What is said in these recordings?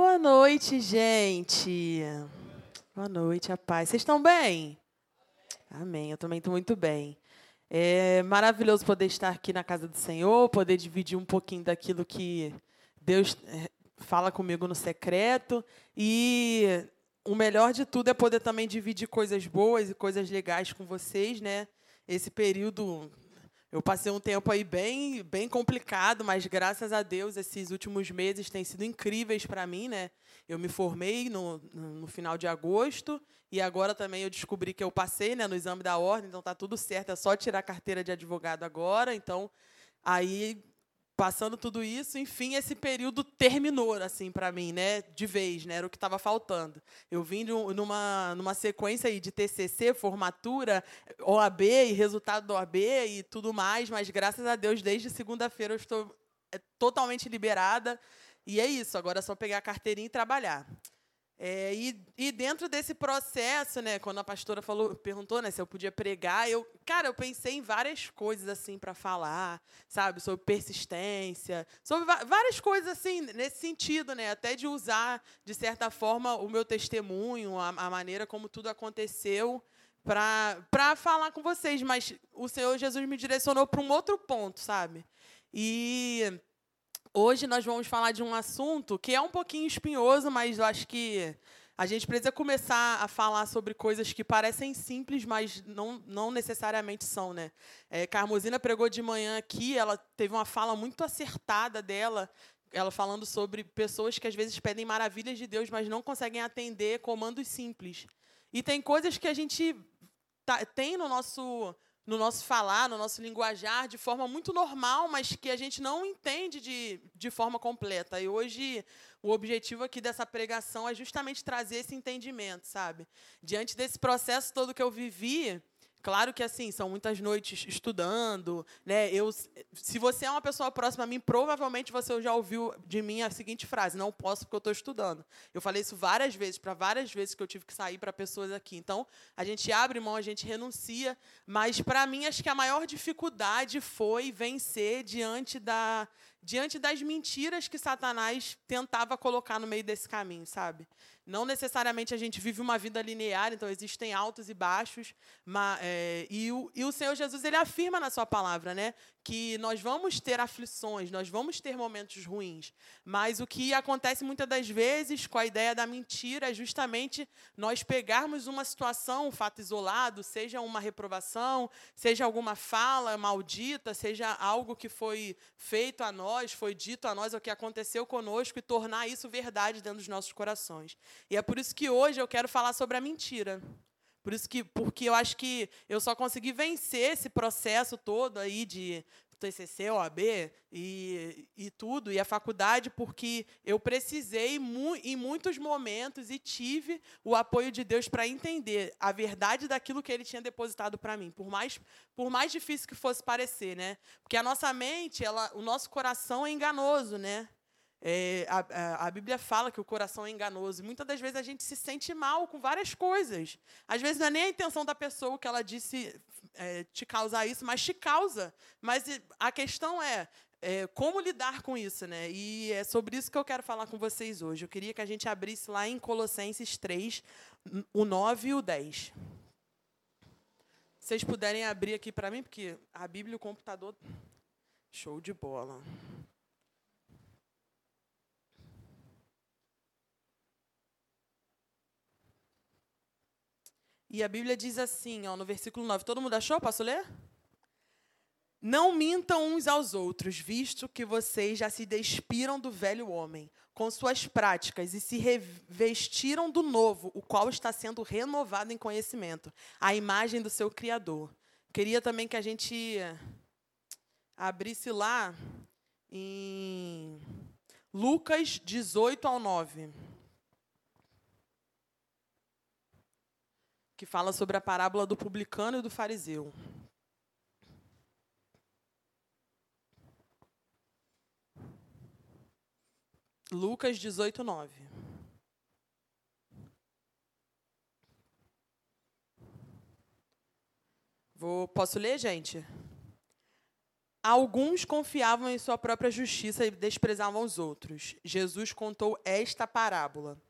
Boa noite, gente. Boa noite, a paz. Vocês estão bem? Amém. Eu também estou muito bem. É maravilhoso poder estar aqui na casa do Senhor, poder dividir um pouquinho daquilo que Deus é, fala comigo no secreto. E o melhor de tudo é poder também dividir coisas boas e coisas legais com vocês, né? Esse período eu passei um tempo aí bem, bem complicado, mas graças a Deus esses últimos meses têm sido incríveis para mim, né? Eu me formei no, no final de agosto e agora também eu descobri que eu passei, né, no exame da ordem, então tá tudo certo, é só tirar a carteira de advogado agora. Então, aí passando tudo isso, enfim, esse período terminou assim para mim, né, de vez, né, era o que estava faltando. Eu vim numa numa sequência aí de TCC, formatura, OAB e resultado do OAB e tudo mais, mas graças a Deus desde segunda-feira eu estou é, totalmente liberada e é isso. Agora é só pegar a carteirinha e trabalhar. É, e, e, dentro desse processo, né, quando a pastora falou, perguntou, né, se eu podia pregar, eu, cara, eu pensei em várias coisas assim para falar, sabe, sobre persistência, sobre várias coisas assim nesse sentido, né, até de usar de certa forma o meu testemunho, a, a maneira como tudo aconteceu para falar com vocês, mas o Senhor Jesus me direcionou para um outro ponto, sabe? E Hoje nós vamos falar de um assunto que é um pouquinho espinhoso, mas eu acho que a gente precisa começar a falar sobre coisas que parecem simples, mas não, não necessariamente são, né? É, Carmosina pregou de manhã aqui, ela teve uma fala muito acertada dela, ela falando sobre pessoas que às vezes pedem maravilhas de Deus, mas não conseguem atender comandos simples. E tem coisas que a gente tá, tem no nosso no nosso falar, no nosso linguajar, de forma muito normal, mas que a gente não entende de, de forma completa. E hoje o objetivo aqui dessa pregação é justamente trazer esse entendimento, sabe? Diante desse processo todo que eu vivi, Claro que assim, são muitas noites estudando, né? Eu, se você é uma pessoa próxima a mim, provavelmente você já ouviu de mim a seguinte frase: não posso porque eu estou estudando. Eu falei isso várias vezes, para várias vezes que eu tive que sair para pessoas aqui. Então, a gente abre mão, a gente renuncia, mas para mim acho que a maior dificuldade foi vencer diante da diante das mentiras que Satanás tentava colocar no meio desse caminho, sabe? Não necessariamente a gente vive uma vida linear, então existem altos e baixos. Mas, é, e, o, e o Senhor Jesus ele afirma na sua palavra né, que nós vamos ter aflições, nós vamos ter momentos ruins. Mas o que acontece muitas das vezes com a ideia da mentira é justamente nós pegarmos uma situação, um fato isolado, seja uma reprovação, seja alguma fala maldita, seja algo que foi feito a nós, foi dito a nós, o que aconteceu conosco, e tornar isso verdade dentro dos nossos corações. E é por isso que hoje eu quero falar sobre a mentira. Por isso que, porque eu acho que eu só consegui vencer esse processo todo aí de TCC, OAB e, e tudo, e a faculdade, porque eu precisei mu em muitos momentos e tive o apoio de Deus para entender a verdade daquilo que Ele tinha depositado para mim, por mais, por mais difícil que fosse parecer, né? Porque a nossa mente, ela, o nosso coração é enganoso, né? É, a, a, Bíblia fala que o coração é enganoso. Muitas das vezes a gente se sente mal com várias coisas. Às vezes não é nem a intenção da pessoa que ela disse é, te causar isso, mas te causa. Mas a questão é, é, como lidar com isso, né? E é sobre isso que eu quero falar com vocês hoje. Eu queria que a gente abrisse lá em Colossenses 3, o 9 e o 10. Vocês puderem abrir aqui para mim, porque a Bíblia e o computador. Show de bola. E a Bíblia diz assim, ó, no versículo 9. Todo mundo achou? Posso ler? Não mintam uns aos outros, visto que vocês já se despiram do velho homem com suas práticas e se revestiram do novo, o qual está sendo renovado em conhecimento, a imagem do seu Criador. Queria também que a gente abrisse lá em Lucas 18 ao 9. Que fala sobre a parábola do publicano e do fariseu. Lucas 18, 9. Vou, posso ler, gente? alguns confiavam em sua própria justiça e desprezavam os outros. Jesus contou esta parábola.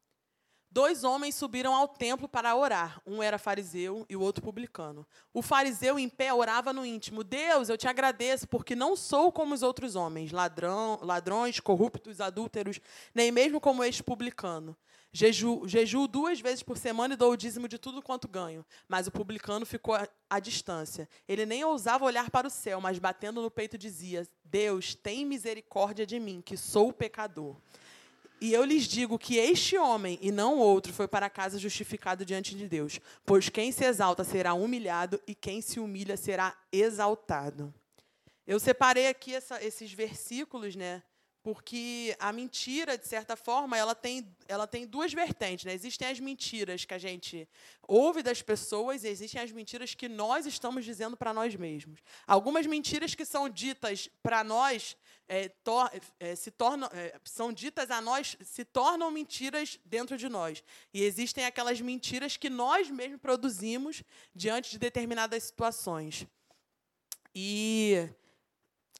Dois homens subiram ao templo para orar. Um era fariseu e o outro publicano. O fariseu em pé orava no íntimo: Deus, eu te agradeço, porque não sou como os outros homens, ladrão, ladrões, corruptos, adúlteros, nem mesmo como este publicano. Jeju, jejuo duas vezes por semana e dou o dízimo de tudo quanto ganho. Mas o publicano ficou à, distância. Ele nem ousava olhar para o céu, mas batendo no peito dizia: Deus, tem misericórdia de mim, que sou pecador. E eu lhes digo que este homem, e não outro, foi para casa justificado diante de Deus. Pois quem se exalta será humilhado, e quem se humilha será exaltado. Eu separei aqui essa, esses versículos, né? Porque a mentira, de certa forma, ela tem, ela tem duas vertentes. Né? Existem as mentiras que a gente ouve das pessoas e existem as mentiras que nós estamos dizendo para nós mesmos. Algumas mentiras que são ditas para nós é, tor é, se tornam, é, são ditas a nós, se tornam mentiras dentro de nós. E existem aquelas mentiras que nós mesmos produzimos diante de determinadas situações. E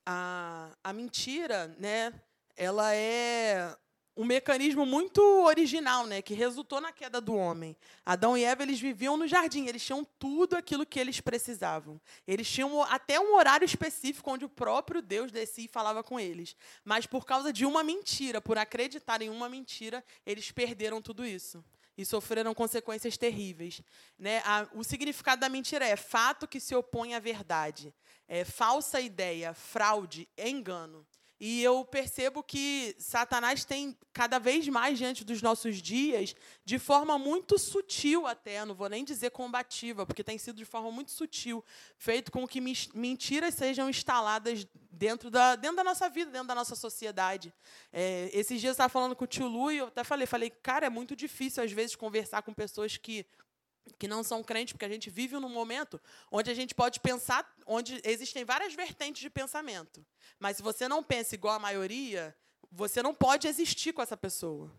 a, a mentira, né? Ela é um mecanismo muito original, né, que resultou na queda do homem. Adão e Eva eles viviam no jardim, eles tinham tudo aquilo que eles precisavam. Eles tinham até um horário específico onde o próprio Deus descia e falava com eles. Mas por causa de uma mentira, por acreditar em uma mentira, eles perderam tudo isso e sofreram consequências terríveis. Né? A, o significado da mentira é fato que se opõe à verdade, é falsa ideia, fraude, engano. E eu percebo que Satanás tem cada vez mais diante dos nossos dias, de forma muito sutil até, não vou nem dizer combativa, porque tem sido de forma muito sutil, feito com que mentiras sejam instaladas dentro da, dentro da nossa vida, dentro da nossa sociedade. É, esses dias eu estava falando com o tio Lu e eu até falei, falei, cara, é muito difícil às vezes conversar com pessoas que que não são crentes, porque a gente vive num momento onde a gente pode pensar, onde existem várias vertentes de pensamento. Mas se você não pensa igual a maioria, você não pode existir com essa pessoa.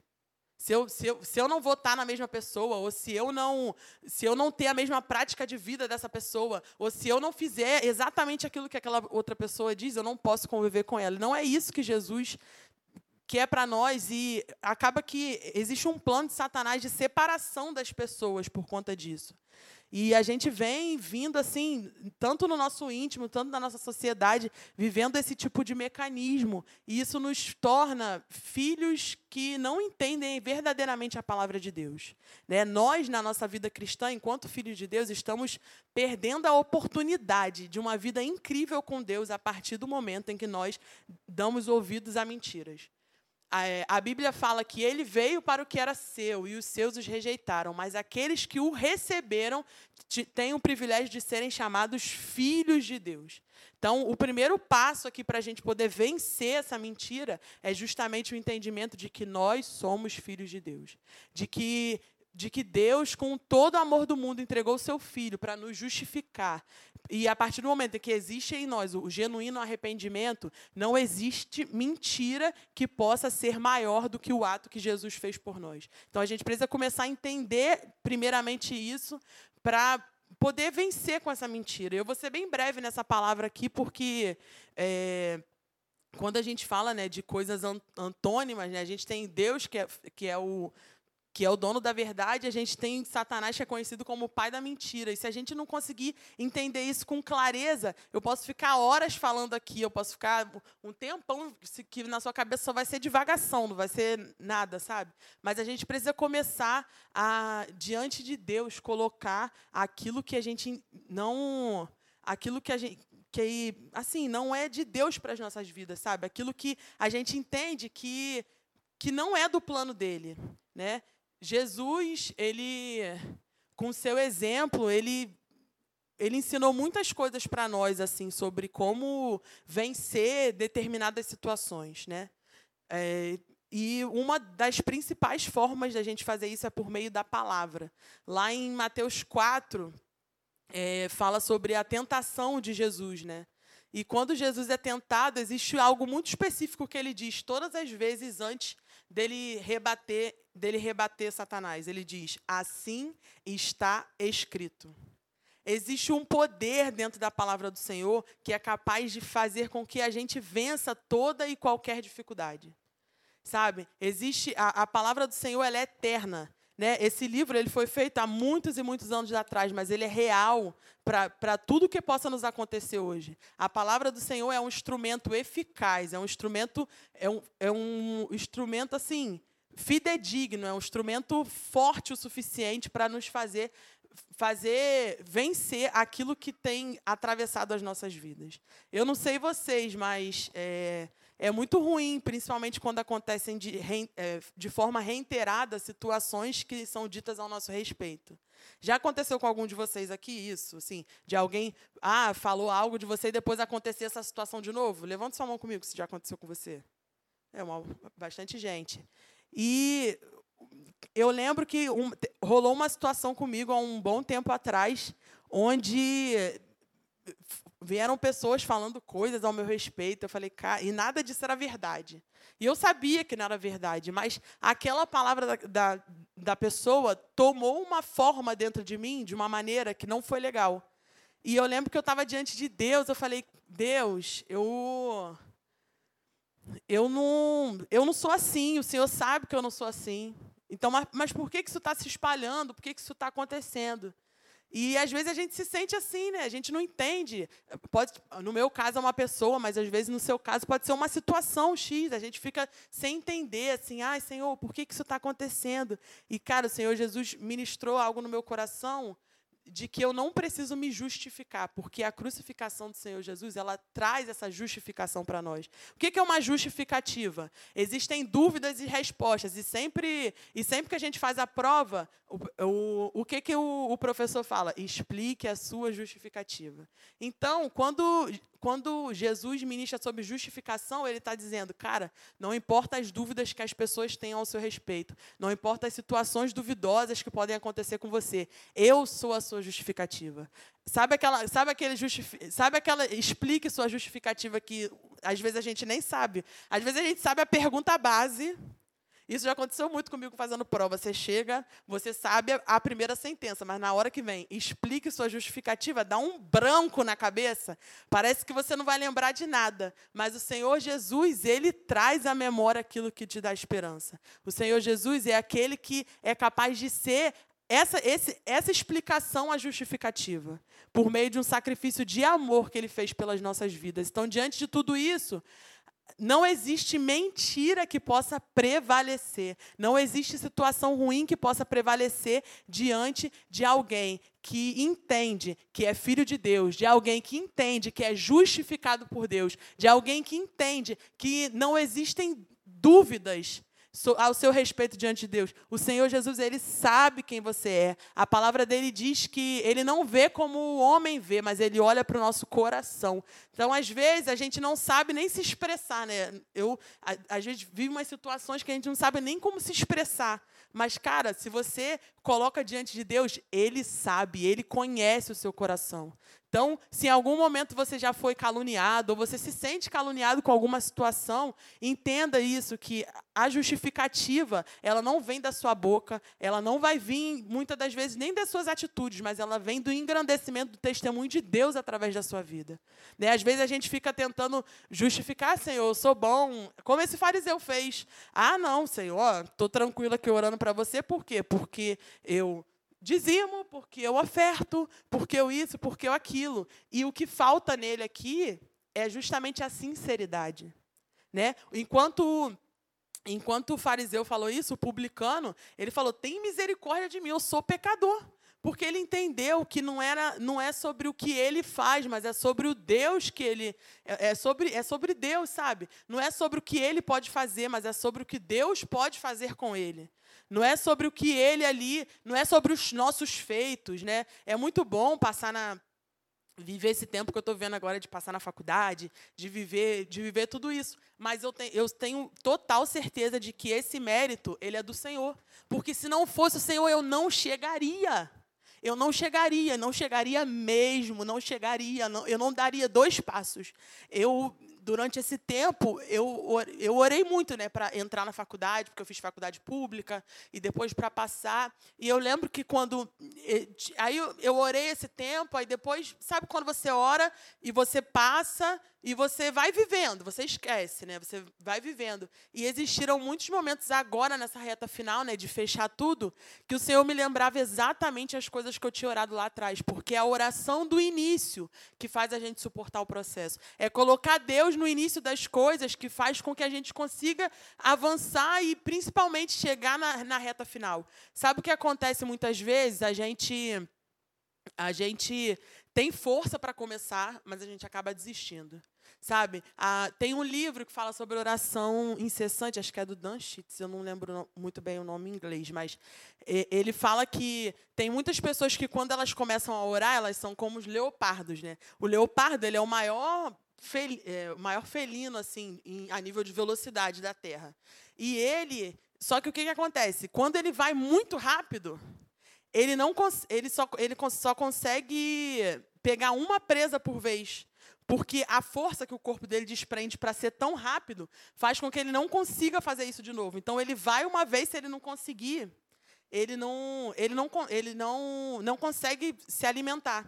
Se eu, se, eu, se eu não votar na mesma pessoa, ou se eu não se eu não ter a mesma prática de vida dessa pessoa, ou se eu não fizer exatamente aquilo que aquela outra pessoa diz, eu não posso conviver com ela. Não é isso que Jesus que é para nós e acaba que existe um plano de Satanás de separação das pessoas por conta disso. E a gente vem vindo assim, tanto no nosso íntimo, tanto na nossa sociedade, vivendo esse tipo de mecanismo. E isso nos torna filhos que não entendem verdadeiramente a palavra de Deus. Né? Nós, na nossa vida cristã, enquanto filhos de Deus, estamos perdendo a oportunidade de uma vida incrível com Deus a partir do momento em que nós damos ouvidos a mentiras. É, a Bíblia fala que ele veio para o que era seu e os seus os rejeitaram, mas aqueles que o receberam têm o privilégio de serem chamados filhos de Deus. Então, o primeiro passo aqui para a gente poder vencer essa mentira é justamente o entendimento de que nós somos filhos de Deus, de que de que Deus, com todo o amor do mundo, entregou o seu filho para nos justificar. E a partir do momento em que existe em nós o genuíno arrependimento, não existe mentira que possa ser maior do que o ato que Jesus fez por nós. Então a gente precisa começar a entender, primeiramente, isso, para poder vencer com essa mentira. Eu vou ser bem breve nessa palavra aqui, porque. É, quando a gente fala né, de coisas antônimas, né, a gente tem Deus, que é, que é o que é o dono da verdade, a gente tem Satanás, que é conhecido como o pai da mentira. E se a gente não conseguir entender isso com clareza, eu posso ficar horas falando aqui, eu posso ficar um tempão que na sua cabeça só vai ser divagação, não vai ser nada, sabe? Mas a gente precisa começar a, diante de Deus, colocar aquilo que a gente não. aquilo que a gente que assim não é de Deus para as nossas vidas, sabe? Aquilo que a gente entende que que não é do plano dele, né? Jesus, ele, com seu exemplo, ele, ele ensinou muitas coisas para nós assim sobre como vencer determinadas situações, né? É, e uma das principais formas da gente fazer isso é por meio da palavra. Lá em Mateus 4, é, fala sobre a tentação de Jesus, né? E quando Jesus é tentado, existe algo muito específico que ele diz todas as vezes antes dele rebater, dele rebater Satanás. Ele diz: "Assim está escrito". existe um poder dentro da palavra do Senhor que é capaz de fazer com que a gente vença toda e qualquer dificuldade. Sabe? Existe a, a palavra do Senhor, ela é eterna. Né? Esse livro ele foi feito há muitos e muitos anos atrás, mas ele é real para tudo que possa nos acontecer hoje. A palavra do Senhor é um instrumento eficaz, é um instrumento, é um, é um instrumento assim, fidedigno, é um instrumento forte o suficiente para nos fazer fazer vencer aquilo que tem atravessado as nossas vidas. Eu não sei vocês, mas é, é muito ruim, principalmente quando acontecem de, é, de forma reiterada situações que são ditas ao nosso respeito. Já aconteceu com algum de vocês aqui isso, assim, de alguém ah falou algo de você e depois acontecer essa situação de novo? Levante sua mão comigo se já aconteceu com você. É uma, bastante gente. E eu lembro que um, rolou uma situação comigo há um bom tempo atrás, onde vieram pessoas falando coisas ao meu respeito. Eu falei, cara, e nada disso era verdade. E eu sabia que não era verdade, mas aquela palavra da, da, da pessoa tomou uma forma dentro de mim de uma maneira que não foi legal. E eu lembro que eu estava diante de Deus, eu falei, Deus, eu. Eu não, eu não sou assim, o Senhor sabe que eu não sou assim. Então, mas, mas por que, que isso está se espalhando? Por que, que isso está acontecendo? E às vezes a gente se sente assim, né? A gente não entende. Pode, no meu caso é uma pessoa, mas às vezes no seu caso pode ser uma situação X. A gente fica sem entender, assim, ai, Senhor, por que, que isso está acontecendo? E, cara, o Senhor Jesus ministrou algo no meu coração de que eu não preciso me justificar, porque a crucificação do Senhor Jesus, ela traz essa justificação para nós. O que é uma justificativa? Existem dúvidas e respostas, e sempre, e sempre que a gente faz a prova, o, o, o que, que o, o professor fala? Explique a sua justificativa. Então, quando quando Jesus ministra sobre justificação, ele está dizendo, cara, não importa as dúvidas que as pessoas tenham ao seu respeito, não importa as situações duvidosas que podem acontecer com você, eu sou a sua justificativa. Sabe aquela, sabe aquele justifi, sabe aquela, explique sua justificativa que às vezes a gente nem sabe. Às vezes a gente sabe a pergunta base, isso já aconteceu muito comigo fazendo prova. Você chega, você sabe a primeira sentença, mas na hora que vem, explique sua justificativa, dá um branco na cabeça. Parece que você não vai lembrar de nada. Mas o Senhor Jesus, ele traz à memória aquilo que te dá esperança. O Senhor Jesus é aquele que é capaz de ser essa, esse, essa explicação a justificativa, por meio de um sacrifício de amor que ele fez pelas nossas vidas. Então, diante de tudo isso, não existe mentira que possa prevalecer. Não existe situação ruim que possa prevalecer diante de alguém que entende que é filho de Deus, de alguém que entende que é justificado por Deus, de alguém que entende que não existem dúvidas ao seu respeito diante de Deus. O Senhor Jesus, ele sabe quem você é. A palavra dele diz que ele não vê como o homem vê, mas ele olha para o nosso coração. Então, às vezes, a gente não sabe nem se expressar, né? Eu, a, gente vive umas situações que a gente não sabe nem como se expressar. Mas, cara, se você coloca diante de Deus, Ele sabe, Ele conhece o seu coração. Então, se em algum momento você já foi caluniado, ou você se sente caluniado com alguma situação, entenda isso, que a justificativa, ela não vem da sua boca, ela não vai vir, muitas das vezes, nem das suas atitudes, mas ela vem do engrandecimento do testemunho de Deus através da sua vida. Né? Às vezes a gente fica tentando justificar, Senhor, eu sou bom, como esse fariseu fez. Ah, não, Senhor, estou tranquilo aqui orando para você, por quê? Porque eu dizimo, porque eu oferto, porque eu isso, porque eu aquilo. E o que falta nele aqui é justamente a sinceridade. Né? Enquanto enquanto o fariseu falou isso, o publicano, ele falou: "Tem misericórdia de mim, eu sou pecador". Porque ele entendeu que não era não é sobre o que ele faz, mas é sobre o Deus que ele é, é sobre é sobre Deus, sabe? Não é sobre o que ele pode fazer, mas é sobre o que Deus pode fazer com ele. Não é sobre o que ele ali, não é sobre os nossos feitos, né? É muito bom passar na viver esse tempo que eu estou vendo agora de passar na faculdade, de viver, de viver tudo isso. Mas eu tenho, eu tenho total certeza de que esse mérito ele é do Senhor, porque se não fosse o Senhor eu não chegaria. Eu não chegaria, não chegaria mesmo, não chegaria, não, eu não daria dois passos. Eu durante esse tempo, eu, eu orei muito né, para entrar na faculdade, porque eu fiz faculdade pública, e depois para passar. E eu lembro que quando. Aí eu, eu orei esse tempo, aí depois, sabe quando você ora e você passa e você vai vivendo, você esquece, né? Você vai vivendo. E existiram muitos momentos agora nessa reta final, né, de fechar tudo, que o Senhor me lembrava exatamente as coisas que eu tinha orado lá atrás, porque é a oração do início que faz a gente suportar o processo. É colocar Deus no início das coisas que faz com que a gente consiga avançar e principalmente chegar na, na reta final. Sabe o que acontece muitas vezes? A gente a gente tem força para começar, mas a gente acaba desistindo. Sabe? Ah, tem um livro que fala sobre oração incessante, acho que é do Dan Schitz, eu não lembro muito bem o nome em inglês, mas ele fala que tem muitas pessoas que, quando elas começam a orar, elas são como os leopardos. Né? O leopardo ele é o maior, fel, é, o maior felino assim, em, a nível de velocidade da Terra. E ele. Só que o que, que acontece? Quando ele vai muito rápido, ele, não, ele, só, ele só consegue pegar uma presa por vez. Porque a força que o corpo dele desprende para ser tão rápido faz com que ele não consiga fazer isso de novo. Então ele vai uma vez, se ele não conseguir, ele não, ele não, ele não, não consegue se alimentar.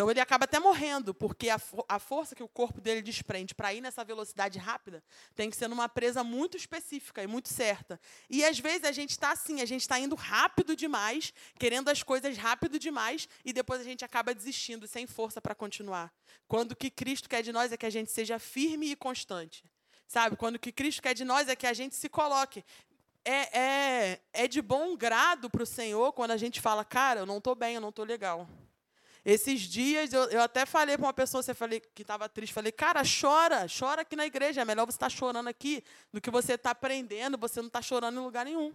Então ele acaba até morrendo, porque a, a força que o corpo dele desprende para ir nessa velocidade rápida tem que ser numa presa muito específica e muito certa. E às vezes a gente está assim, a gente está indo rápido demais, querendo as coisas rápido demais, e depois a gente acaba desistindo, sem força para continuar. Quando o que Cristo quer de nós é que a gente seja firme e constante. Sabe? Quando o que Cristo quer de nós é que a gente se coloque. É, é, é de bom grado para o Senhor quando a gente fala, cara, eu não estou bem, eu não estou legal. Esses dias eu, eu até falei para uma pessoa você falei, que estava triste, falei, cara, chora, chora aqui na igreja. É melhor você estar tá chorando aqui do que você estar tá aprendendo, você não está chorando em lugar nenhum.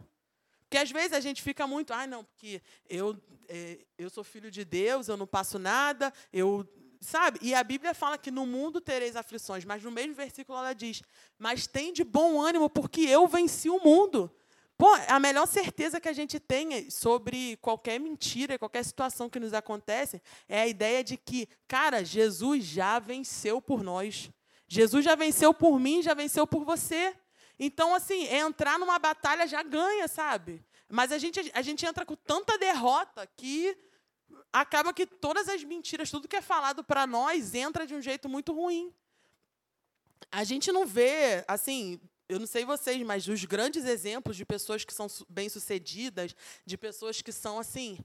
Porque às vezes a gente fica muito, ai, ah, não, porque eu, é, eu sou filho de Deus, eu não passo nada, eu. Sabe? E a Bíblia fala que no mundo tereis aflições, mas no mesmo versículo ela diz: Mas tem de bom ânimo, porque eu venci o mundo. Pô, a melhor certeza que a gente tem sobre qualquer mentira, qualquer situação que nos acontece, é a ideia de que, cara, Jesus já venceu por nós. Jesus já venceu por mim, já venceu por você. Então, assim, é entrar numa batalha já ganha, sabe? Mas a gente, a gente entra com tanta derrota que acaba que todas as mentiras, tudo que é falado para nós, entra de um jeito muito ruim. A gente não vê, assim, eu não sei vocês, mas os grandes exemplos de pessoas que são bem-sucedidas, de pessoas que são assim,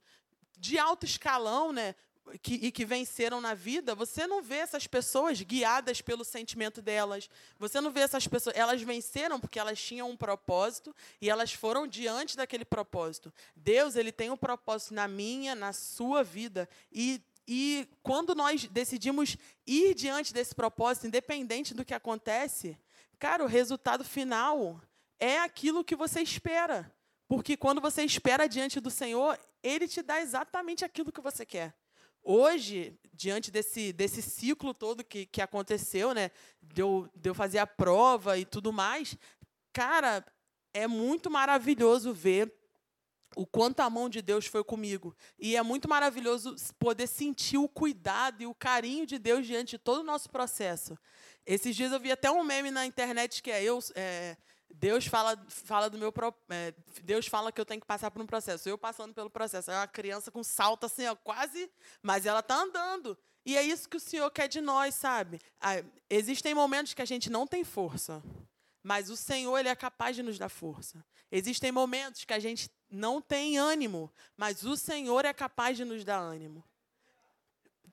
de alto escalão, né? Que, e que venceram na vida, você não vê essas pessoas guiadas pelo sentimento delas. Você não vê essas pessoas. Elas venceram porque elas tinham um propósito e elas foram diante daquele propósito. Deus ele tem um propósito na minha, na sua vida. E, e quando nós decidimos ir diante desse propósito, independente do que acontece, Cara, o resultado final é aquilo que você espera. Porque quando você espera diante do Senhor, Ele te dá exatamente aquilo que você quer. Hoje, diante desse, desse ciclo todo que, que aconteceu, né, de eu, de eu fazer a prova e tudo mais, cara, é muito maravilhoso ver o quanto a mão de Deus foi comigo. E é muito maravilhoso poder sentir o cuidado e o carinho de Deus diante de todo o nosso processo. Esses dias eu vi até um meme na internet que é eu. É, Deus fala, fala do meu é, Deus fala que eu tenho que passar por um processo. Eu passando pelo processo. É uma criança com salto assim, ó, quase, mas ela está andando. E é isso que o Senhor quer de nós, sabe? Ah, existem momentos que a gente não tem força, mas o Senhor ele é capaz de nos dar força. Existem momentos que a gente não tem ânimo, mas o Senhor é capaz de nos dar ânimo.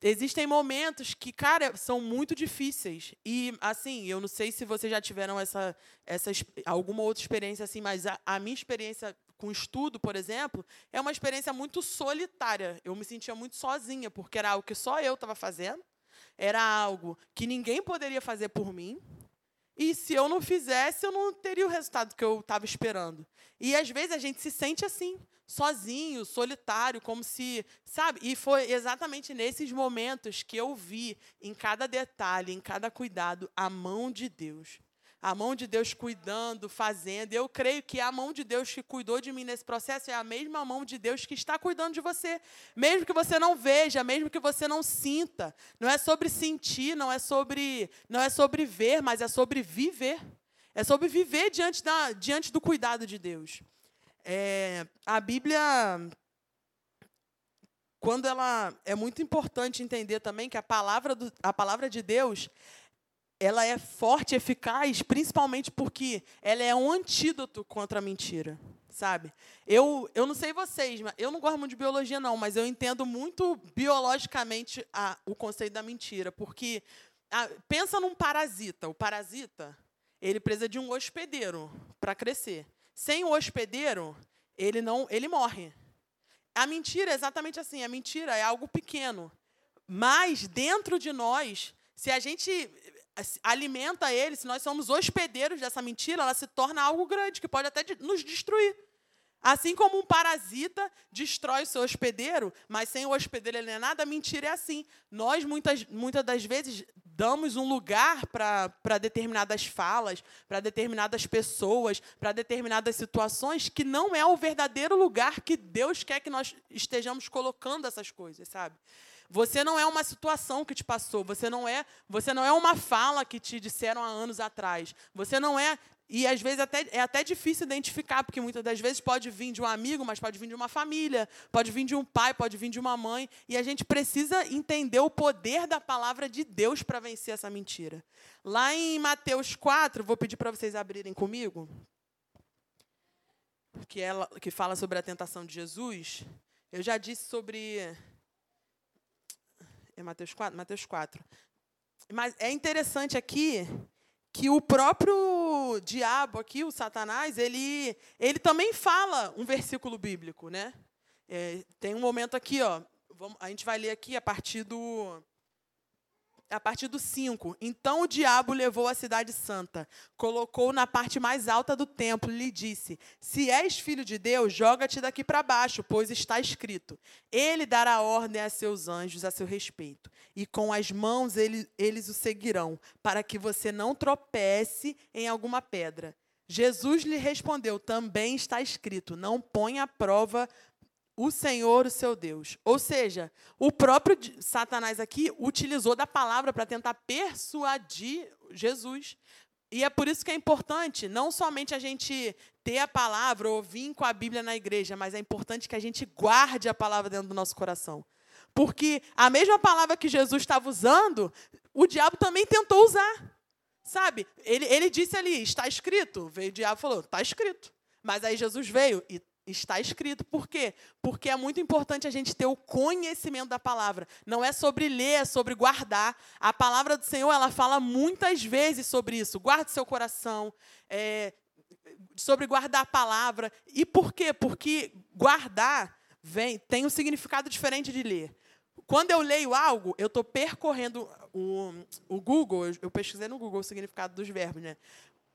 Existem momentos que, cara, são muito difíceis. E, assim, eu não sei se vocês já tiveram essa, essa alguma outra experiência assim, mas a, a minha experiência com estudo, por exemplo, é uma experiência muito solitária. Eu me sentia muito sozinha, porque era algo que só eu estava fazendo, era algo que ninguém poderia fazer por mim. E se eu não fizesse, eu não teria o resultado que eu estava esperando. E às vezes a gente se sente assim, sozinho, solitário, como se, sabe? E foi exatamente nesses momentos que eu vi em cada detalhe, em cada cuidado, a mão de Deus. A mão de Deus cuidando, fazendo. Eu creio que a mão de Deus que cuidou de mim nesse processo é a mesma mão de Deus que está cuidando de você. Mesmo que você não veja, mesmo que você não sinta. Não é sobre sentir, não é sobre, não é sobre ver, mas é sobre viver. É sobre viver diante, da, diante do cuidado de Deus. É, a Bíblia, quando ela é muito importante entender também que a palavra, do, a palavra de Deus ela é forte, eficaz, principalmente porque ela é um antídoto contra a mentira, sabe? Eu, eu não sei vocês, mas eu não gosto muito de biologia não, mas eu entendo muito biologicamente a, o conceito da mentira, porque a, pensa num parasita. O parasita, ele precisa de um hospedeiro para crescer. Sem o hospedeiro, ele não, ele morre. A mentira é exatamente assim. A mentira é algo pequeno, mas dentro de nós, se a gente alimenta ele, se nós somos hospedeiros dessa mentira, ela se torna algo grande, que pode até nos destruir. Assim como um parasita destrói o seu hospedeiro, mas sem o hospedeiro ele não é nada, mentira é assim. Nós, muitas, muitas das vezes, damos um lugar para determinadas falas, para determinadas pessoas, para determinadas situações, que não é o verdadeiro lugar que Deus quer que nós estejamos colocando essas coisas, sabe? Você não é uma situação que te passou, você não é, você não é uma fala que te disseram há anos atrás. Você não é e às vezes até, é até difícil identificar, porque muitas das vezes pode vir de um amigo, mas pode vir de uma família, pode vir de um pai, pode vir de uma mãe. E a gente precisa entender o poder da palavra de Deus para vencer essa mentira. Lá em Mateus 4, vou pedir para vocês abrirem comigo, que, ela, que fala sobre a tentação de Jesus. Eu já disse sobre é Mateus 4? Mateus 4. Mas é interessante aqui que o próprio diabo aqui, o Satanás, ele, ele também fala um versículo bíblico, né? É, tem um momento aqui, ó, vamos, a gente vai ler aqui a partir do a partir do 5. Então o diabo levou a cidade santa, colocou na parte mais alta do templo e lhe disse: Se és filho de Deus, joga-te daqui para baixo, pois está escrito: Ele dará ordem a seus anjos a seu respeito, e com as mãos ele, eles o seguirão, para que você não tropece em alguma pedra. Jesus lhe respondeu: Também está escrito: Não ponha à prova o Senhor, o seu Deus. Ou seja, o próprio Satanás aqui utilizou da palavra para tentar persuadir Jesus. E é por isso que é importante não somente a gente ter a palavra ou vir com a Bíblia na igreja, mas é importante que a gente guarde a palavra dentro do nosso coração. Porque a mesma palavra que Jesus estava usando, o diabo também tentou usar. Sabe? Ele, ele disse ali, está escrito. Veio o diabo e falou, está escrito. Mas aí Jesus veio e Está escrito. Por quê? Porque é muito importante a gente ter o conhecimento da palavra. Não é sobre ler, é sobre guardar. A palavra do Senhor, ela fala muitas vezes sobre isso. Guarde seu coração, é, sobre guardar a palavra. E por quê? Porque guardar vem, tem um significado diferente de ler. Quando eu leio algo, eu estou percorrendo o, o Google, eu pesquisei no Google o significado dos verbos, né?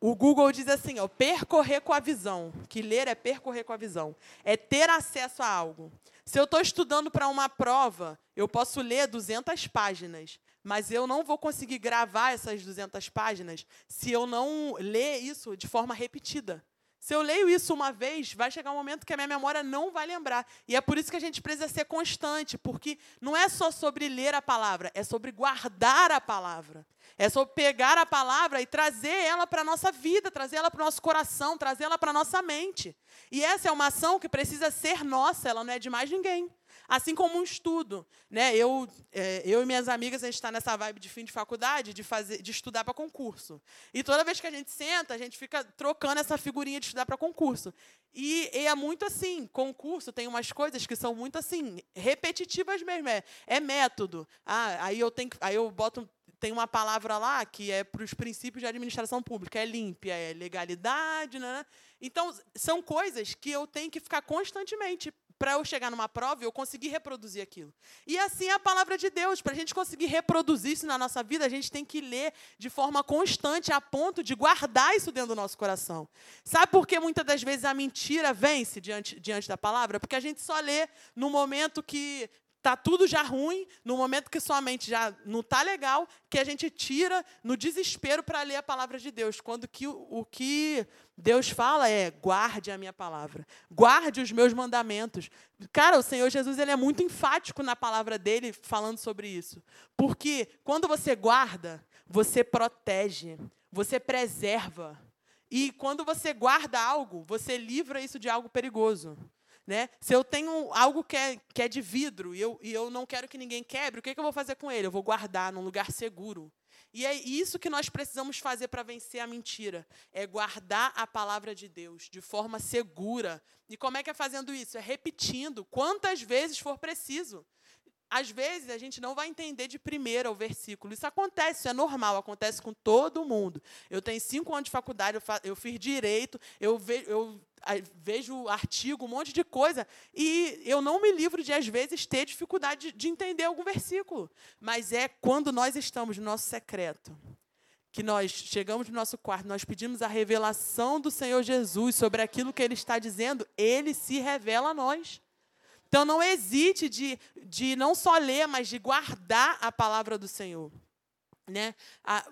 O Google diz assim, ó, percorrer com a visão. Que ler é percorrer com a visão. É ter acesso a algo. Se eu estou estudando para uma prova, eu posso ler 200 páginas, mas eu não vou conseguir gravar essas 200 páginas se eu não ler isso de forma repetida. Se eu leio isso uma vez, vai chegar um momento que a minha memória não vai lembrar. E é por isso que a gente precisa ser constante, porque não é só sobre ler a palavra, é sobre guardar a palavra. É sobre pegar a palavra e trazer ela para a nossa vida, trazer ela para o nosso coração, trazer ela para a nossa mente. E essa é uma ação que precisa ser nossa, ela não é de mais ninguém. Assim como um estudo. Né? Eu, é, eu e minhas amigas, a gente está nessa vibe de fim de faculdade, de, fazer, de estudar para concurso. E toda vez que a gente senta, a gente fica trocando essa figurinha de estudar para concurso. E, e, é muito assim, concurso tem umas coisas que são muito assim, repetitivas mesmo. É, é método. Ah, aí eu tenho aí eu boto tem uma palavra lá que é para os princípios de administração pública, é límpia, é legalidade, né? Então, são coisas que eu tenho que ficar constantemente para eu chegar numa prova e eu conseguir reproduzir aquilo. E assim é a palavra de Deus. Para a gente conseguir reproduzir isso na nossa vida, a gente tem que ler de forma constante, a ponto de guardar isso dentro do nosso coração. Sabe por que muitas das vezes a mentira vence diante, diante da palavra? Porque a gente só lê no momento que tá tudo já ruim, no momento que sua mente já não tá legal, que a gente tira no desespero para ler a palavra de Deus, quando que o, o que Deus fala é: guarde a minha palavra, guarde os meus mandamentos. Cara, o Senhor Jesus ele é muito enfático na palavra dele falando sobre isso, porque quando você guarda, você protege, você preserva. E quando você guarda algo, você livra isso de algo perigoso. Né? Se eu tenho algo que é, que é de vidro e eu, e eu não quero que ninguém quebre, o que, que eu vou fazer com ele? Eu vou guardar num lugar seguro. E é isso que nós precisamos fazer para vencer a mentira: é guardar a palavra de Deus de forma segura. E como é que é fazendo isso? É repetindo quantas vezes for preciso. Às vezes a gente não vai entender de primeira o versículo. Isso acontece, isso é normal, acontece com todo mundo. Eu tenho cinco anos de faculdade, eu, eu fiz direito, eu, eu vejo artigo, um monte de coisa, e eu não me livro de, às vezes, ter dificuldade de, de entender algum versículo. Mas é quando nós estamos no nosso secreto, que nós chegamos no nosso quarto, nós pedimos a revelação do Senhor Jesus sobre aquilo que Ele está dizendo, Ele se revela a nós. Então não hesite de, de não só ler, mas de guardar a palavra do Senhor. Né?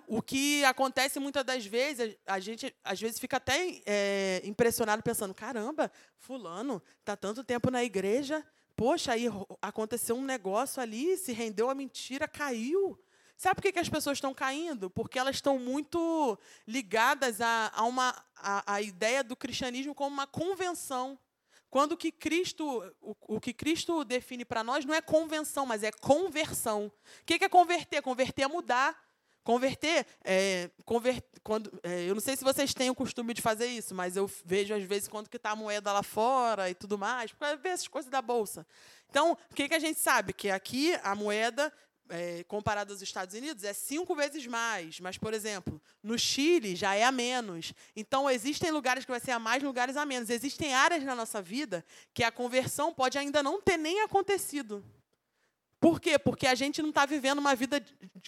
o que acontece muitas das vezes, a gente às vezes fica até é, impressionado pensando: caramba, Fulano está tanto tempo na igreja, poxa, aí aconteceu um negócio ali, se rendeu a mentira, caiu. Sabe por que, que as pessoas estão caindo? Porque elas estão muito ligadas a, a, uma, a, a ideia do cristianismo como uma convenção. Quando que Cristo, o, o que Cristo define para nós não é convenção, mas é conversão. O que é converter? Converter é mudar. Converter, é, quando, é, eu não sei se vocês têm o costume de fazer isso, mas eu vejo às vezes quando que está a moeda lá fora e tudo mais, para ver essas coisas da bolsa. Então, o que, que a gente sabe? Que aqui a moeda é, comparado aos Estados Unidos, é cinco vezes mais. Mas, por exemplo, no Chile já é a menos. Então, existem lugares que vai ser a mais, lugares a menos. Existem áreas na nossa vida que a conversão pode ainda não ter nem acontecido. Por quê? Porque a gente não está vivendo uma vida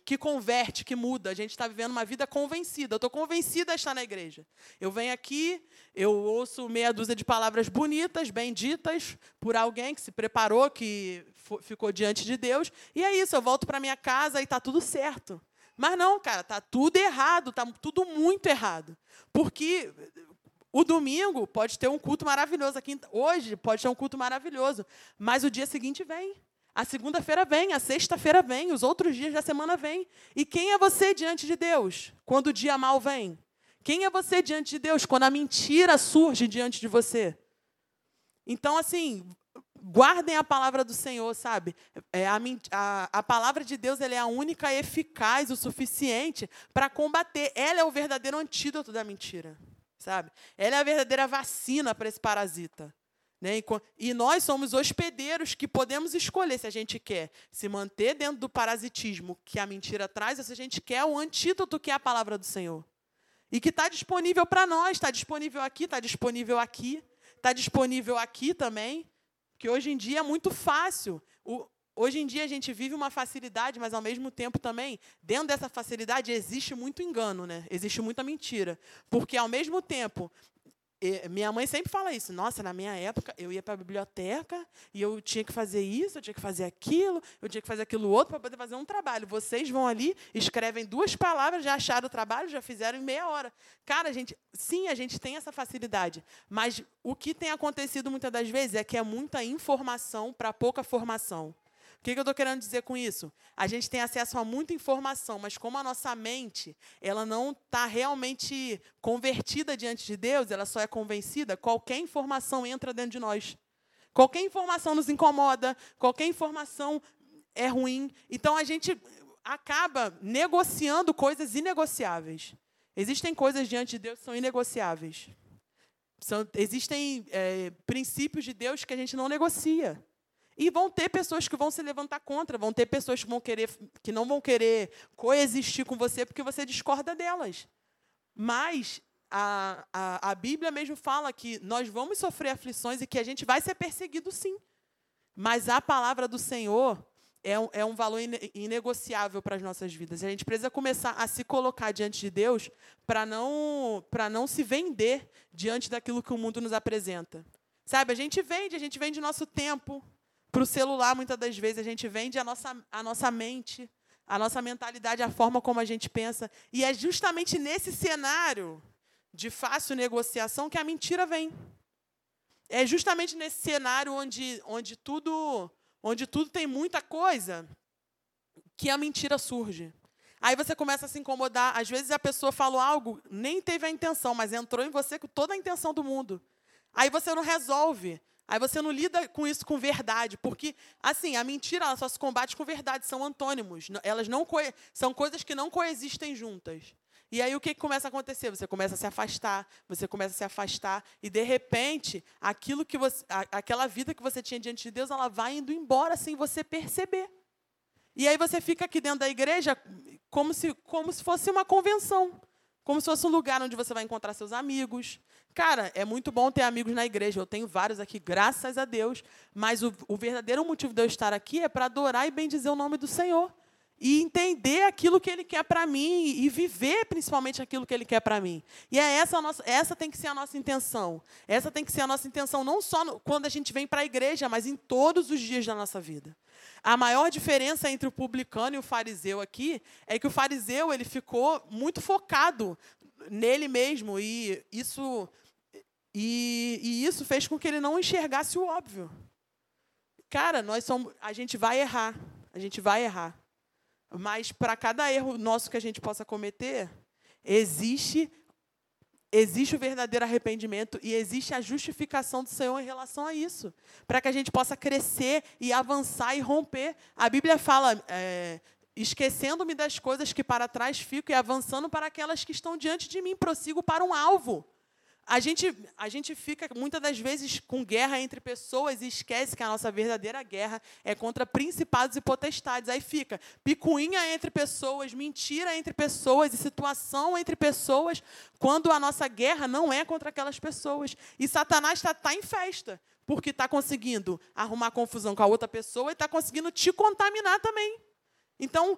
que converte, que muda. A gente está vivendo uma vida convencida. Eu estou convencida a estar na igreja. Eu venho aqui, eu ouço meia dúzia de palavras bonitas, benditas, por alguém que se preparou, que ficou diante de Deus. E é isso, eu volto para minha casa e está tudo certo. Mas não, cara, está tudo errado, está tudo muito errado. Porque o domingo pode ter um culto maravilhoso. Aqui, hoje pode ter um culto maravilhoso. Mas o dia seguinte vem. A segunda-feira vem, a sexta-feira vem, os outros dias da semana vem. E quem é você diante de Deus quando o dia mal vem? Quem é você diante de Deus quando a mentira surge diante de você? Então, assim, guardem a palavra do Senhor, sabe? É, a, a, a palavra de Deus é a única eficaz o suficiente para combater. Ela é o verdadeiro antídoto da mentira, sabe? Ela é a verdadeira vacina para esse parasita. Né? E nós somos hospedeiros que podemos escolher se a gente quer se manter dentro do parasitismo que a mentira traz ou se a gente quer o antídoto que é a palavra do Senhor. E que está disponível para nós, está disponível aqui, está disponível aqui, está disponível aqui também, que hoje em dia é muito fácil. O, hoje em dia a gente vive uma facilidade, mas ao mesmo tempo também, dentro dessa facilidade existe muito engano, né? existe muita mentira. Porque ao mesmo tempo minha mãe sempre fala isso. Nossa, na minha época, eu ia para a biblioteca e eu tinha que fazer isso, eu tinha que fazer aquilo, eu tinha que fazer aquilo outro para poder fazer um trabalho. Vocês vão ali, escrevem duas palavras, já acharam o trabalho, já fizeram em meia hora. Cara, gente, sim, a gente tem essa facilidade. Mas o que tem acontecido muitas das vezes é que é muita informação para pouca formação. O que, eu estou querendo dizer com isso? A gente tem acesso a muita informação, mas como a nossa mente ela não está realmente convertida diante de Deus, ela só é convencida, qualquer informação entra dentro de nós. Qualquer informação nos incomoda, qualquer informação é ruim. Então a gente acaba negociando coisas inegociáveis. Existem coisas diante de Deus que são inegociáveis. São, existem é, princípios de Deus que a gente não negocia. E vão ter pessoas que vão se levantar contra, vão ter pessoas que, vão querer, que não vão querer coexistir com você porque você discorda delas. Mas a, a, a Bíblia mesmo fala que nós vamos sofrer aflições e que a gente vai ser perseguido sim. Mas a palavra do Senhor é um, é um valor inegociável para as nossas vidas. A gente precisa começar a se colocar diante de Deus para não, não se vender diante daquilo que o mundo nos apresenta. Sabe, a gente vende, a gente vende nosso tempo, para o celular, muitas das vezes, a gente vende a nossa, a nossa mente, a nossa mentalidade, a forma como a gente pensa. E é justamente nesse cenário de fácil negociação que a mentira vem. É justamente nesse cenário onde, onde, tudo, onde tudo tem muita coisa que a mentira surge. Aí você começa a se incomodar. Às vezes a pessoa falou algo, nem teve a intenção, mas entrou em você com toda a intenção do mundo. Aí você não resolve. Aí você não lida com isso com verdade, porque assim, a mentira ela só se combate com verdade, são antônimos. Elas não são coisas que não coexistem juntas. E aí o que começa a acontecer? Você começa a se afastar, você começa a se afastar e de repente, aquilo que você, aquela vida que você tinha diante de Deus, ela vai indo embora sem você perceber. E aí você fica aqui dentro da igreja como se, como se fosse uma convenção. Como se fosse um lugar onde você vai encontrar seus amigos. Cara, é muito bom ter amigos na igreja. Eu tenho vários aqui, graças a Deus. Mas o, o verdadeiro motivo de eu estar aqui é para adorar e bendizer o nome do Senhor. E entender aquilo que Ele quer para mim e viver principalmente aquilo que Ele quer para mim. E é essa, nossa, essa tem que ser a nossa intenção. Essa tem que ser a nossa intenção não só no, quando a gente vem para a igreja, mas em todos os dias da nossa vida. A maior diferença entre o publicano e o fariseu aqui é que o fariseu ele ficou muito focado nele mesmo e isso e, e isso fez com que ele não enxergasse o óbvio. Cara, nós somos, a gente vai errar, a gente vai errar. Mas para cada erro nosso que a gente possa cometer, existe existe o verdadeiro arrependimento e existe a justificação do Senhor em relação a isso, para que a gente possa crescer e avançar e romper. A Bíblia fala, é, esquecendo-me das coisas que para trás fico e avançando para aquelas que estão diante de mim, prossigo para um alvo. A gente, a gente fica muitas das vezes com guerra entre pessoas e esquece que a nossa verdadeira guerra é contra principados e potestades. Aí fica picuinha entre pessoas, mentira entre pessoas e situação entre pessoas, quando a nossa guerra não é contra aquelas pessoas. E Satanás está tá em festa, porque está conseguindo arrumar confusão com a outra pessoa e está conseguindo te contaminar também. Então,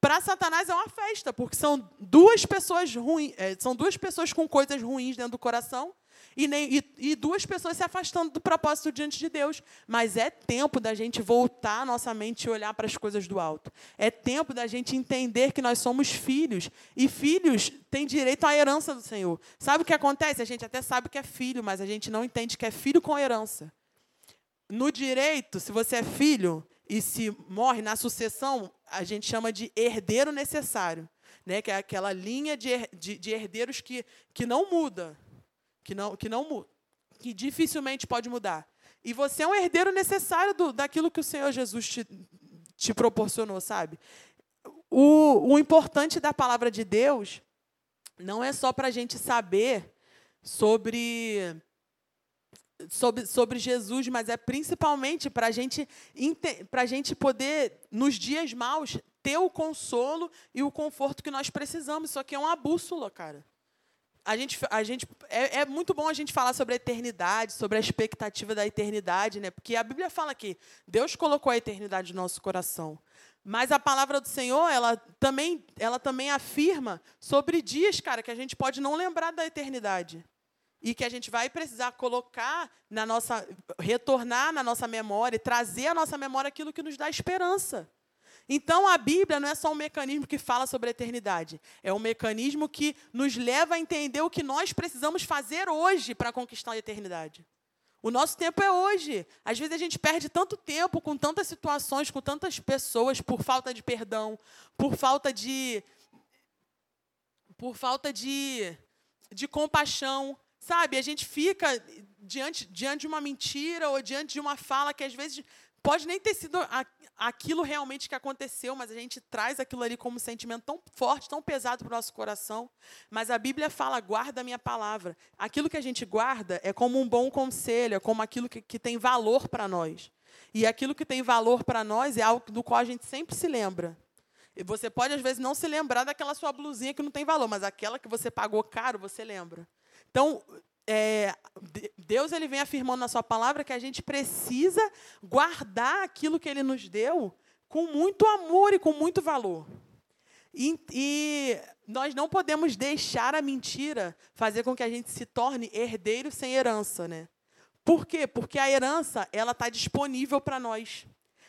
para Satanás é uma festa, porque são duas pessoas ruins, é, são duas pessoas com coisas ruins dentro do coração e, nem, e, e, duas pessoas se afastando do propósito diante de Deus. Mas é tempo da gente voltar a nossa mente e olhar para as coisas do alto. É tempo da gente entender que nós somos filhos. E filhos têm direito à herança do Senhor. Sabe o que acontece? A gente até sabe que é filho, mas a gente não entende que é filho com herança. No direito, se você é filho, e se morre na sucessão, a gente chama de herdeiro necessário, né? que é aquela linha de, de, de herdeiros que, que não muda, que não, que não que dificilmente pode mudar. E você é um herdeiro necessário do, daquilo que o Senhor Jesus te, te proporcionou, sabe? O, o importante da palavra de Deus não é só para a gente saber sobre sobre, sobre Jesus, mas é principalmente para gente, a gente poder, nos dias maus, ter o consolo e o conforto que nós precisamos. Isso aqui é uma bússola, cara. A gente, a gente, é, é muito bom a gente falar sobre a eternidade, sobre a expectativa da eternidade, né? porque a Bíblia fala que Deus colocou a eternidade no nosso coração. Mas a palavra do Senhor, ela também, ela também afirma sobre dias, cara, que a gente pode não lembrar da eternidade e que a gente vai precisar colocar na nossa, retornar na nossa memória, trazer à nossa memória aquilo que nos dá esperança. Então a Bíblia não é só um mecanismo que fala sobre a eternidade, é um mecanismo que nos leva a entender o que nós precisamos fazer hoje para conquistar a eternidade. O nosso tempo é hoje. Às vezes a gente perde tanto tempo com tantas situações, com tantas pessoas por falta de perdão, por falta de por falta de, de compaixão, Sabe, a gente fica diante, diante de uma mentira ou diante de uma fala que às vezes pode nem ter sido aquilo realmente que aconteceu, mas a gente traz aquilo ali como um sentimento tão forte, tão pesado para o nosso coração. Mas a Bíblia fala: guarda a minha palavra. Aquilo que a gente guarda é como um bom conselho, é como aquilo que, que tem valor para nós. E aquilo que tem valor para nós é algo do qual a gente sempre se lembra. Você pode, às vezes, não se lembrar daquela sua blusinha que não tem valor, mas aquela que você pagou caro, você lembra. Então, é, Deus ele vem afirmando na sua palavra que a gente precisa guardar aquilo que ele nos deu com muito amor e com muito valor. E, e, nós não podemos deixar a mentira fazer com que a gente se torne herdeiro sem herança, né? Por quê? Porque a herança ela está disponível para nós.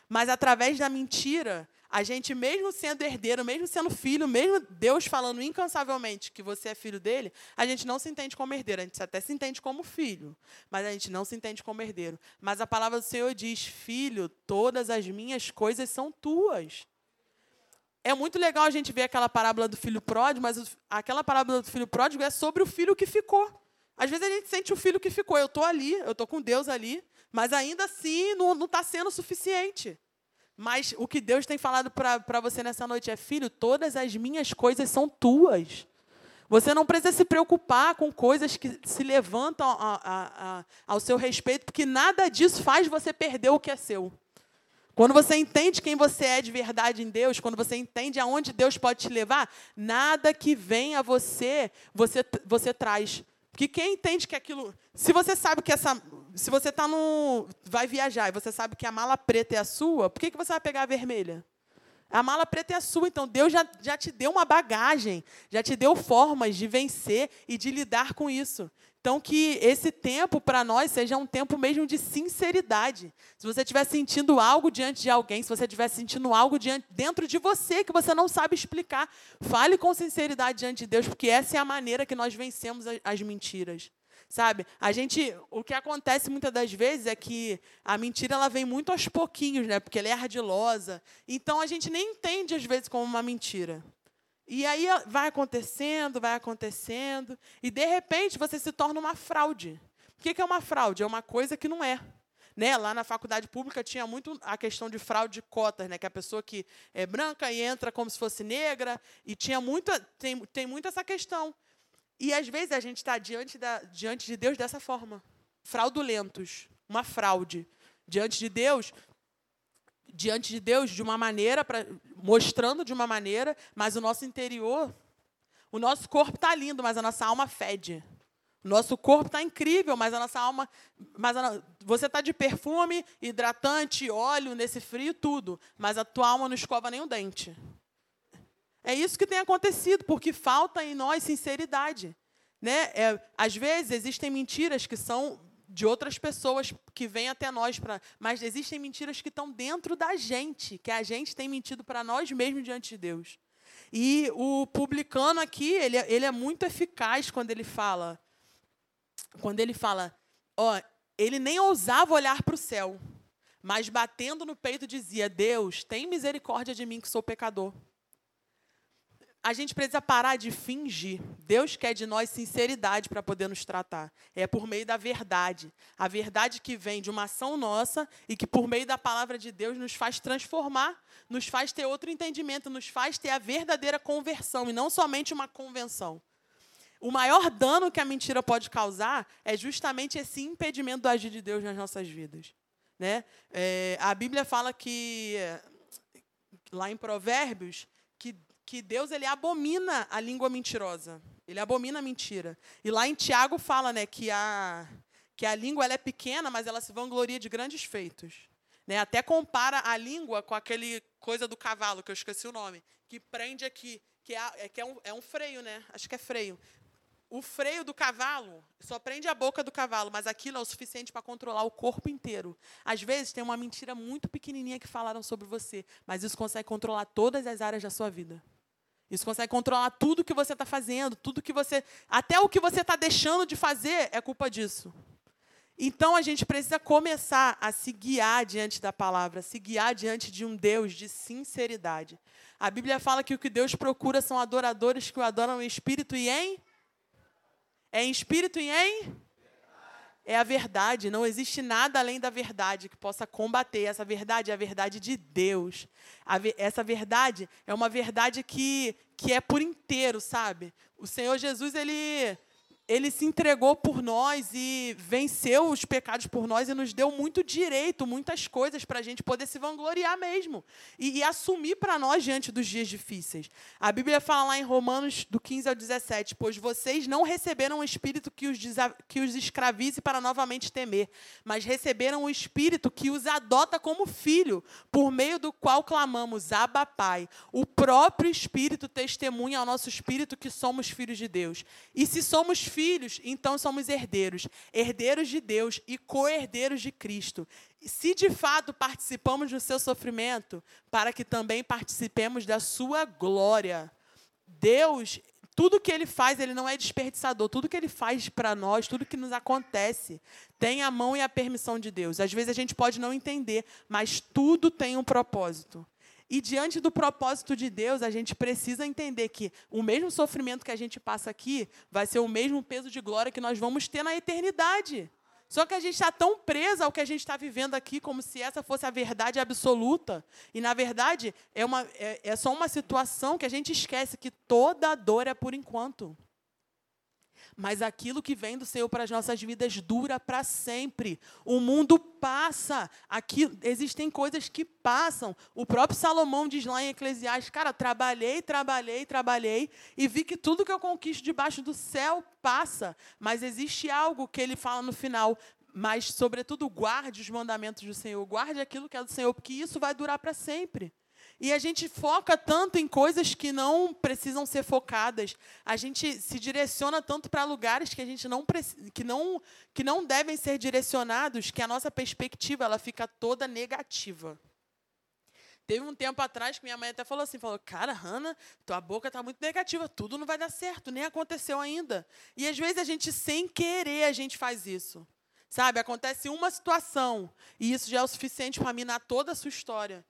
Mas através da mentira, a gente, mesmo sendo herdeiro, mesmo sendo filho, mesmo Deus falando incansavelmente que você é filho dele, a gente não se entende como herdeiro. A gente até se entende como filho, mas a gente não se entende como herdeiro. Mas a palavra do Senhor diz: Filho, todas as minhas coisas são tuas. É muito legal a gente ver aquela parábola do filho pródigo, mas aquela parábola do filho pródigo é sobre o filho que ficou. Às vezes a gente sente o filho que ficou. Eu estou ali, eu estou com Deus ali, mas ainda assim não está sendo suficiente. Mas o que Deus tem falado para você nessa noite é: filho, todas as minhas coisas são tuas. Você não precisa se preocupar com coisas que se levantam a, a, a, ao seu respeito, porque nada disso faz você perder o que é seu. Quando você entende quem você é de verdade em Deus, quando você entende aonde Deus pode te levar, nada que vem a você, você, você traz. Porque quem entende que aquilo. Se você sabe que essa se você tá no, vai viajar e você sabe que a mala preta é a sua, por que, que você vai pegar a vermelha? A mala preta é a sua, então Deus já, já te deu uma bagagem, já te deu formas de vencer e de lidar com isso. Então, que esse tempo para nós seja um tempo mesmo de sinceridade. Se você estiver sentindo algo diante de alguém, se você estiver sentindo algo diante, dentro de você que você não sabe explicar, fale com sinceridade diante de Deus, porque essa é a maneira que nós vencemos as mentiras. Sabe? A gente, o que acontece muitas das vezes é que a mentira ela vem muito aos pouquinhos, né? Porque ela é ardilosa. Então a gente nem entende às vezes como uma mentira. E aí vai acontecendo, vai acontecendo, e de repente você se torna uma fraude. O que é uma fraude? É uma coisa que não é. Né? Lá na faculdade pública tinha muito a questão de fraude de cotas, né? que a pessoa que é branca e entra como se fosse negra, e tinha muita, tem, tem muito essa questão. E às vezes a gente está diante, diante de Deus dessa forma. Fraudulentos, uma fraude. Diante de Deus, diante de Deus de uma maneira, pra, mostrando de uma maneira, mas o nosso interior, o nosso corpo está lindo, mas a nossa alma fede. O nosso corpo está incrível, mas a nossa alma. Mas a, você está de perfume, hidratante, óleo nesse frio, tudo. Mas a tua alma não escova nem o dente. É isso que tem acontecido, porque falta em nós sinceridade. Né? É, às vezes existem mentiras que são de outras pessoas que vêm até nós, pra, mas existem mentiras que estão dentro da gente, que a gente tem mentido para nós mesmos diante de Deus. E o publicano aqui, ele, é, ele é muito eficaz quando ele fala, quando ele fala, ó, ele nem ousava olhar para o céu, mas batendo no peito dizia: Deus, tem misericórdia de mim que sou pecador a gente precisa parar de fingir. Deus quer de nós sinceridade para poder nos tratar. É por meio da verdade. A verdade que vem de uma ação nossa e que, por meio da palavra de Deus, nos faz transformar, nos faz ter outro entendimento, nos faz ter a verdadeira conversão e não somente uma convenção. O maior dano que a mentira pode causar é justamente esse impedimento do agir de Deus nas nossas vidas. Né? É, a Bíblia fala que, lá em Provérbios, que que Deus ele abomina a língua mentirosa. Ele abomina a mentira. E lá em Tiago fala, né, que a que a língua ela é pequena, mas ela se vangloria de grandes feitos. Né? Até compara a língua com aquele coisa do cavalo, que eu esqueci o nome, que prende aqui, que é, é que é, um, é um freio, né? Acho que é freio. O freio do cavalo só prende a boca do cavalo, mas aquilo é o suficiente para controlar o corpo inteiro. Às vezes tem uma mentira muito pequenininha que falaram sobre você, mas isso consegue controlar todas as áreas da sua vida. Isso consegue controlar tudo que você está fazendo, tudo que você. Até o que você está deixando de fazer é culpa disso. Então a gente precisa começar a se guiar diante da palavra, se guiar diante de um Deus de sinceridade. A Bíblia fala que o que Deus procura são adoradores que o adoram em espírito e em. É em espírito e em é a verdade. Não existe nada além da verdade que possa combater. Essa verdade é a verdade de Deus. essa verdade é uma verdade que, que é por inteiro, sabe? O Senhor Jesus, ele ele se entregou por nós e venceu os pecados por nós e nos deu muito direito, muitas coisas para a gente poder se vangloriar mesmo e, e assumir para nós diante dos dias difíceis. A Bíblia fala lá em Romanos, do 15 ao 17: Pois vocês não receberam um espírito que os, que os escravize para novamente temer, mas receberam o um espírito que os adota como filho, por meio do qual clamamos, Abba Pai. O próprio Espírito testemunha ao nosso espírito que somos filhos de Deus. E se somos filhos, então somos herdeiros, herdeiros de Deus e co-herdeiros de Cristo. Se de fato participamos do seu sofrimento, para que também participemos da sua glória. Deus, tudo que ele faz, ele não é desperdiçador. Tudo que ele faz para nós, tudo que nos acontece, tem a mão e a permissão de Deus. Às vezes a gente pode não entender, mas tudo tem um propósito. E diante do propósito de Deus, a gente precisa entender que o mesmo sofrimento que a gente passa aqui vai ser o mesmo peso de glória que nós vamos ter na eternidade. Só que a gente está tão preso ao que a gente está vivendo aqui, como se essa fosse a verdade absoluta. E, na verdade, é, uma, é, é só uma situação que a gente esquece que toda dor é por enquanto. Mas aquilo que vem do Senhor para as nossas vidas dura para sempre. O mundo passa. Aqui existem coisas que passam. O próprio Salomão diz lá em Eclesiastes: Cara, trabalhei, trabalhei, trabalhei e vi que tudo que eu conquisto debaixo do céu passa. Mas existe algo que ele fala no final: mas, sobretudo, guarde os mandamentos do Senhor, guarde aquilo que é do Senhor, porque isso vai durar para sempre. E a gente foca tanto em coisas que não precisam ser focadas. A gente se direciona tanto para lugares que a gente não que não que não devem ser direcionados, que a nossa perspectiva ela fica toda negativa. Teve um tempo atrás que minha mãe até falou assim, falou: "Cara, Hanna, tua boca está muito negativa, tudo não vai dar certo, nem aconteceu ainda". E às vezes a gente sem querer a gente faz isso. Sabe, acontece uma situação e isso já é o suficiente para minar toda a sua história.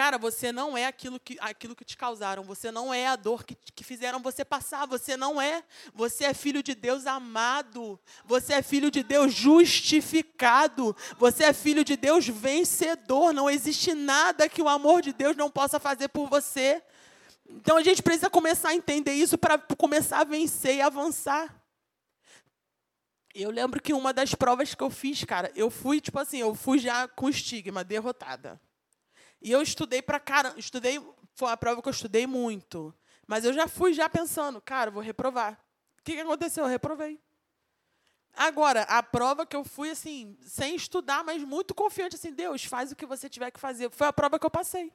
Cara, você não é aquilo que, aquilo que te causaram. Você não é a dor que, que fizeram você passar. Você não é. Você é filho de Deus amado. Você é filho de Deus justificado. Você é filho de Deus vencedor. Não existe nada que o amor de Deus não possa fazer por você. Então a gente precisa começar a entender isso para começar a vencer e avançar. Eu lembro que uma das provas que eu fiz, cara, eu fui, tipo assim, eu fui já com estigma, derrotada. E eu estudei para cara, estudei, foi uma prova que eu estudei muito. Mas eu já fui já pensando, cara, vou reprovar. O que, que aconteceu? Eu reprovei. Agora, a prova que eu fui assim, sem estudar, mas muito confiante assim, Deus, faz o que você tiver que fazer. Foi a prova que eu passei.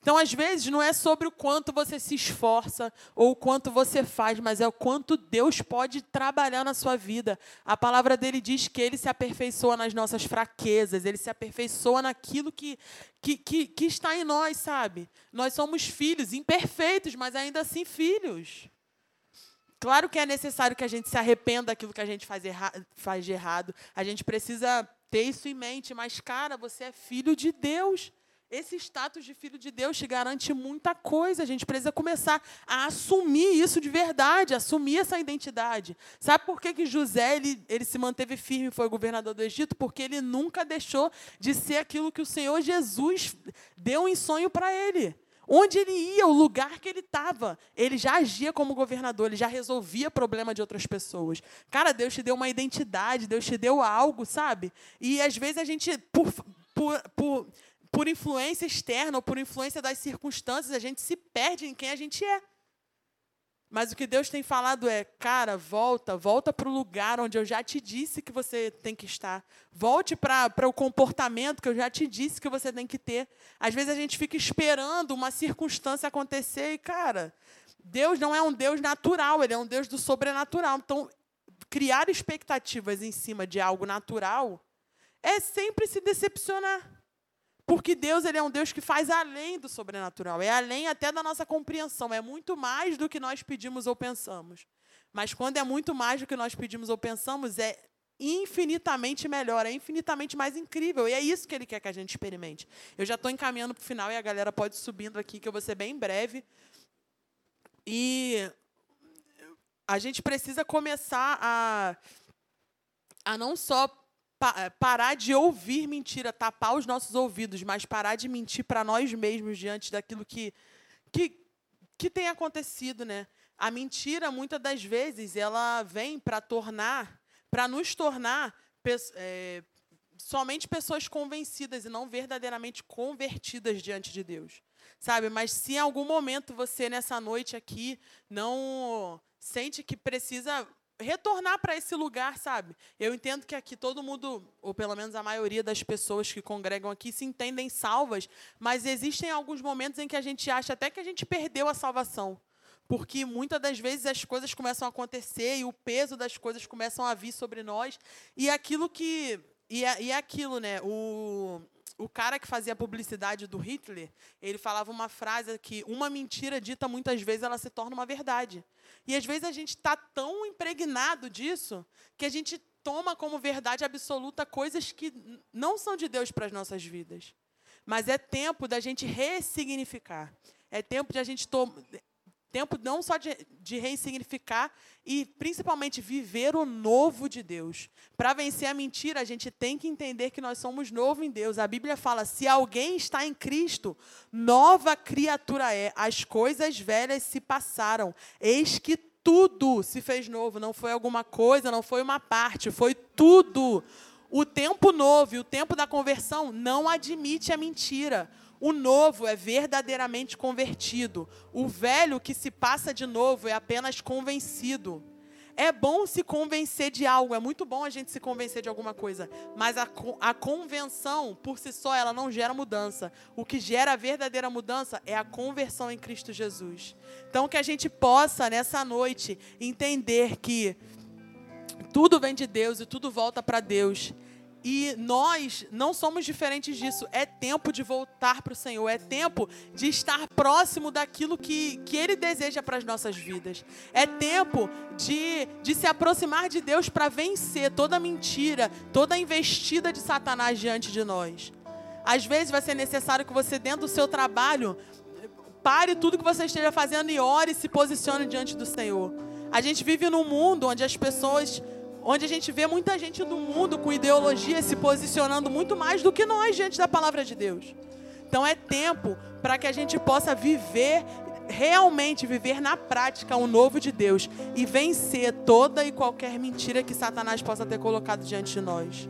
Então, às vezes, não é sobre o quanto você se esforça ou o quanto você faz, mas é o quanto Deus pode trabalhar na sua vida. A palavra dele diz que ele se aperfeiçoa nas nossas fraquezas, ele se aperfeiçoa naquilo que, que, que, que está em nós, sabe? Nós somos filhos, imperfeitos, mas ainda assim filhos. Claro que é necessário que a gente se arrependa daquilo que a gente faz, erra faz de errado. A gente precisa ter isso em mente, mas, cara, você é filho de Deus. Esse status de filho de Deus te garante muita coisa. A gente precisa começar a assumir isso de verdade, assumir essa identidade. Sabe por que, que José ele, ele se manteve firme e foi governador do Egito? Porque ele nunca deixou de ser aquilo que o Senhor Jesus deu em sonho para ele. Onde ele ia, o lugar que ele estava, ele já agia como governador, ele já resolvia problema de outras pessoas. Cara, Deus te deu uma identidade, Deus te deu algo, sabe? E às vezes a gente, por, por, por por influência externa ou por influência das circunstâncias, a gente se perde em quem a gente é. Mas o que Deus tem falado é, cara, volta, volta para o lugar onde eu já te disse que você tem que estar. Volte para o comportamento que eu já te disse que você tem que ter. Às vezes a gente fica esperando uma circunstância acontecer e, cara, Deus não é um Deus natural, ele é um Deus do sobrenatural. Então, criar expectativas em cima de algo natural é sempre se decepcionar. Porque Deus ele é um Deus que faz além do sobrenatural, é além até da nossa compreensão, é muito mais do que nós pedimos ou pensamos. Mas quando é muito mais do que nós pedimos ou pensamos, é infinitamente melhor, é infinitamente mais incrível. E é isso que ele quer que a gente experimente. Eu já estou encaminhando para o final e a galera pode subindo aqui, que eu vou ser bem breve. E a gente precisa começar a, a não só pa parar de ouvir mentira, tapar os nossos ouvidos, mas parar de mentir para nós mesmos diante daquilo que, que, que tem acontecido, né? A mentira, muitas das vezes, ela vem para tornar, para nos tornar é, somente pessoas convencidas e não verdadeiramente convertidas diante de Deus. Sabe? Mas se em algum momento você, nessa noite aqui, não sente que precisa retornar para esse lugar, sabe? Eu entendo que aqui todo mundo, ou pelo menos a maioria das pessoas que congregam aqui, se entendem salvas, mas existem alguns momentos em que a gente acha até que a gente perdeu a salvação. porque muitas das vezes as coisas começam a acontecer e o peso das coisas começam a vir sobre nós e aquilo que e é, e é aquilo, né? O, o cara que fazia a publicidade do Hitler, ele falava uma frase que uma mentira dita muitas vezes ela se torna uma verdade. E às vezes a gente está tão impregnado disso que a gente toma como verdade absoluta coisas que não são de Deus para as nossas vidas. Mas é tempo da gente ressignificar. É tempo de a gente tempo não só de, de ressignificar e principalmente viver o novo de Deus. Para vencer a mentira, a gente tem que entender que nós somos novo em Deus. A Bíblia fala: se alguém está em Cristo, nova criatura é. As coisas velhas se passaram. Eis que tudo se fez novo. Não foi alguma coisa, não foi uma parte, foi tudo. O tempo novo e o tempo da conversão não admite a mentira. O novo é verdadeiramente convertido. O velho que se passa de novo é apenas convencido. É bom se convencer de algo, é muito bom a gente se convencer de alguma coisa, mas a, a convenção, por si só, ela não gera mudança. O que gera a verdadeira mudança é a conversão em Cristo Jesus. Então, que a gente possa, nessa noite, entender que tudo vem de Deus e tudo volta para Deus. E nós não somos diferentes disso. É tempo de voltar para o Senhor. É tempo de estar próximo daquilo que, que Ele deseja para as nossas vidas. É tempo de, de se aproximar de Deus para vencer toda mentira, toda investida de Satanás diante de nós. Às vezes vai ser necessário que você, dentro do seu trabalho, pare tudo que você esteja fazendo e ore e se posicione diante do Senhor. A gente vive num mundo onde as pessoas onde a gente vê muita gente do mundo com ideologia se posicionando muito mais do que nós diante da palavra de Deus. Então é tempo para que a gente possa viver realmente viver na prática o novo de Deus e vencer toda e qualquer mentira que Satanás possa ter colocado diante de nós.